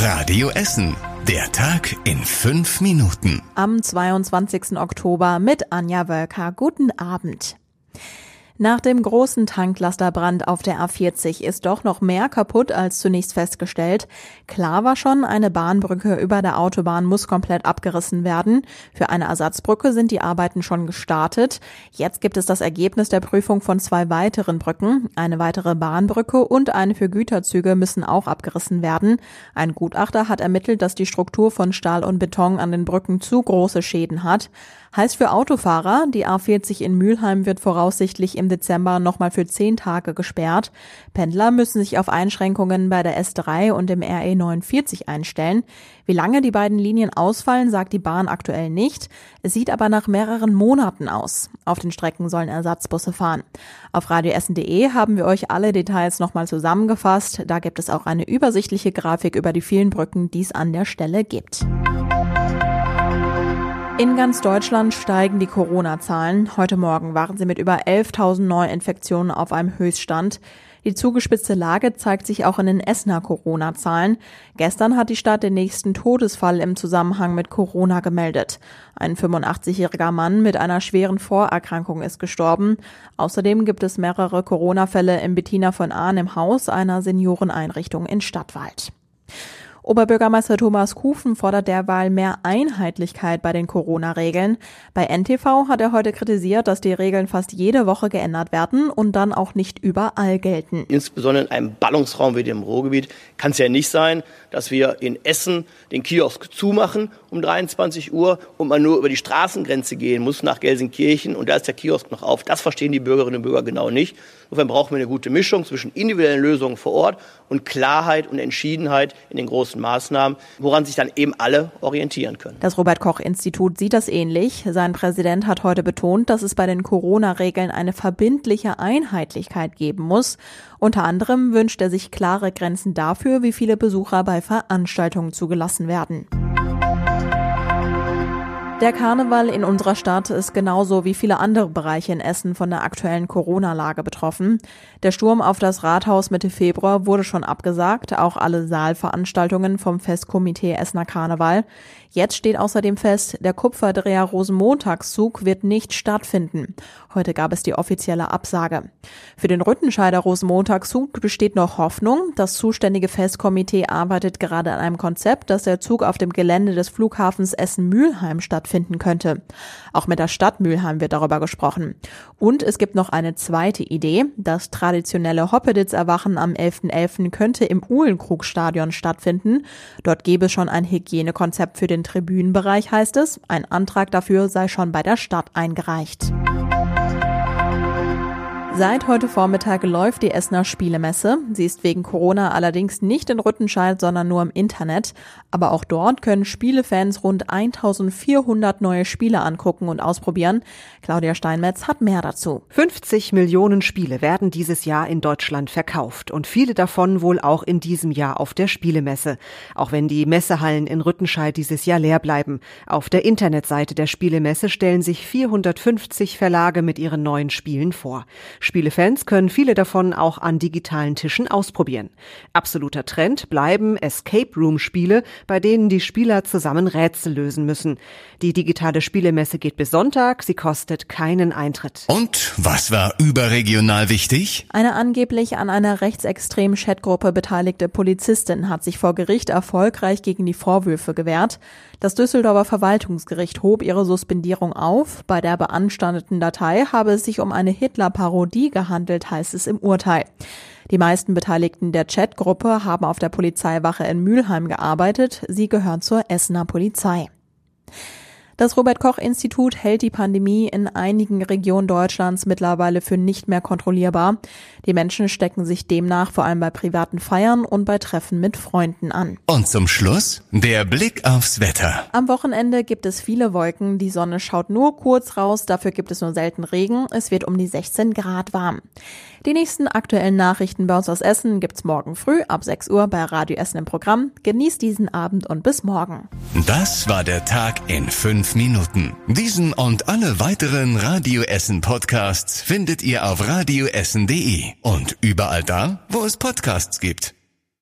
Radio Essen. Der Tag in fünf Minuten. Am 22. Oktober mit Anja Wölker. Guten Abend. Nach dem großen Tanklasterbrand auf der A40 ist doch noch mehr kaputt als zunächst festgestellt. Klar war schon, eine Bahnbrücke über der Autobahn muss komplett abgerissen werden. Für eine Ersatzbrücke sind die Arbeiten schon gestartet. Jetzt gibt es das Ergebnis der Prüfung von zwei weiteren Brücken. Eine weitere Bahnbrücke und eine für Güterzüge müssen auch abgerissen werden. Ein Gutachter hat ermittelt, dass die Struktur von Stahl und Beton an den Brücken zu große Schäden hat. Heißt für Autofahrer, die A40 in Mülheim wird voraussichtlich im Dezember nochmal für zehn Tage gesperrt. Pendler müssen sich auf Einschränkungen bei der S3 und dem RE 49 einstellen. Wie lange die beiden Linien ausfallen, sagt die Bahn aktuell nicht. Es sieht aber nach mehreren Monaten aus. Auf den Strecken sollen Ersatzbusse fahren. Auf radioessen.de haben wir euch alle Details nochmal zusammengefasst. Da gibt es auch eine übersichtliche Grafik über die vielen Brücken, die es an der Stelle gibt. In ganz Deutschland steigen die Corona-Zahlen. Heute Morgen waren sie mit über 11.000 Neuinfektionen auf einem Höchststand. Die zugespitzte Lage zeigt sich auch in den Essener Corona-Zahlen. Gestern hat die Stadt den nächsten Todesfall im Zusammenhang mit Corona gemeldet. Ein 85-jähriger Mann mit einer schweren Vorerkrankung ist gestorben. Außerdem gibt es mehrere Corona-Fälle im Bettina von Ahn im Haus einer Senioreneinrichtung in Stadtwald. Oberbürgermeister Thomas Kufen fordert derweil mehr Einheitlichkeit bei den Corona-Regeln. Bei NTV hat er heute kritisiert, dass die Regeln fast jede Woche geändert werden und dann auch nicht überall gelten. Insbesondere in einem Ballungsraum wie dem Ruhrgebiet kann es ja nicht sein, dass wir in Essen den Kiosk zumachen um 23 Uhr und man nur über die Straßengrenze gehen muss nach Gelsenkirchen und da ist der Kiosk noch auf. Das verstehen die Bürgerinnen und Bürger genau nicht. Insofern brauchen wir eine gute Mischung zwischen individuellen Lösungen vor Ort und Klarheit und Entschiedenheit in den großen Maßnahmen, woran sich dann eben alle orientieren können. Das Robert Koch Institut sieht das ähnlich. Sein Präsident hat heute betont, dass es bei den Corona-Regeln eine verbindliche Einheitlichkeit geben muss. Unter anderem wünscht er sich klare Grenzen dafür, wie viele Besucher bei Veranstaltungen zugelassen werden. Der Karneval in unserer Stadt ist genauso wie viele andere Bereiche in Essen von der aktuellen Corona-Lage betroffen. Der Sturm auf das Rathaus Mitte Februar wurde schon abgesagt, auch alle Saalveranstaltungen vom Festkomitee Essener Karneval. Jetzt steht außerdem fest, der Kupferdreher Rosenmontagszug wird nicht stattfinden. Heute gab es die offizielle Absage. Für den Rüttenscheider Rosenmontagszug besteht noch Hoffnung. Das zuständige Festkomitee arbeitet gerade an einem Konzept, dass der Zug auf dem Gelände des Flughafens Essen-Mülheim stattfinden könnte. Auch mit der Stadt Mülheim wird darüber gesprochen. Und es gibt noch eine zweite Idee. Das traditionelle Hoppeditz-Erwachen am 11.11. .11. könnte im Uhlenkrugstadion stattfinden. Dort gäbe es schon ein Hygienekonzept für den Tribünenbereich heißt es, ein Antrag dafür sei schon bei der Stadt eingereicht. Seit heute Vormittag läuft die Essener Spielemesse. Sie ist wegen Corona allerdings nicht in Rüttenscheid, sondern nur im Internet. Aber auch dort können Spielefans rund 1400 neue Spiele angucken und ausprobieren. Claudia Steinmetz hat mehr dazu. 50 Millionen Spiele werden dieses Jahr in Deutschland verkauft und viele davon wohl auch in diesem Jahr auf der Spielemesse. Auch wenn die Messehallen in Rüttenscheid dieses Jahr leer bleiben. Auf der Internetseite der Spielemesse stellen sich 450 Verlage mit ihren neuen Spielen vor. Spielefans können viele davon auch an digitalen Tischen ausprobieren. Absoluter Trend bleiben Escape Room Spiele, bei denen die Spieler zusammen Rätsel lösen müssen. Die digitale Spielemesse geht bis Sonntag, sie kostet keinen Eintritt. Und was war überregional wichtig? Eine angeblich an einer rechtsextremen Chatgruppe beteiligte Polizistin hat sich vor Gericht erfolgreich gegen die Vorwürfe gewehrt. Das Düsseldorfer Verwaltungsgericht hob ihre Suspendierung auf. Bei der beanstandeten Datei habe es sich um eine Hitler-Parodie gehandelt, heißt es im Urteil. Die meisten Beteiligten der Chatgruppe haben auf der Polizeiwache in Mülheim gearbeitet. Sie gehören zur Essener Polizei. Das Robert Koch Institut hält die Pandemie in einigen Regionen Deutschlands mittlerweile für nicht mehr kontrollierbar. Die Menschen stecken sich demnach vor allem bei privaten Feiern und bei Treffen mit Freunden an. Und zum Schluss der Blick aufs Wetter. Am Wochenende gibt es viele Wolken, die Sonne schaut nur kurz raus, dafür gibt es nur selten Regen. Es wird um die 16 Grad warm. Die nächsten aktuellen Nachrichten bei uns aus Essen gibt's morgen früh ab 6 Uhr bei Radio Essen im Programm. Genießt diesen Abend und bis morgen. Das war der Tag in fünf fünf Minuten. Diesen und alle weiteren Radio Essen Podcasts findet ihr auf radioessen.de und überall da, wo es Podcasts gibt.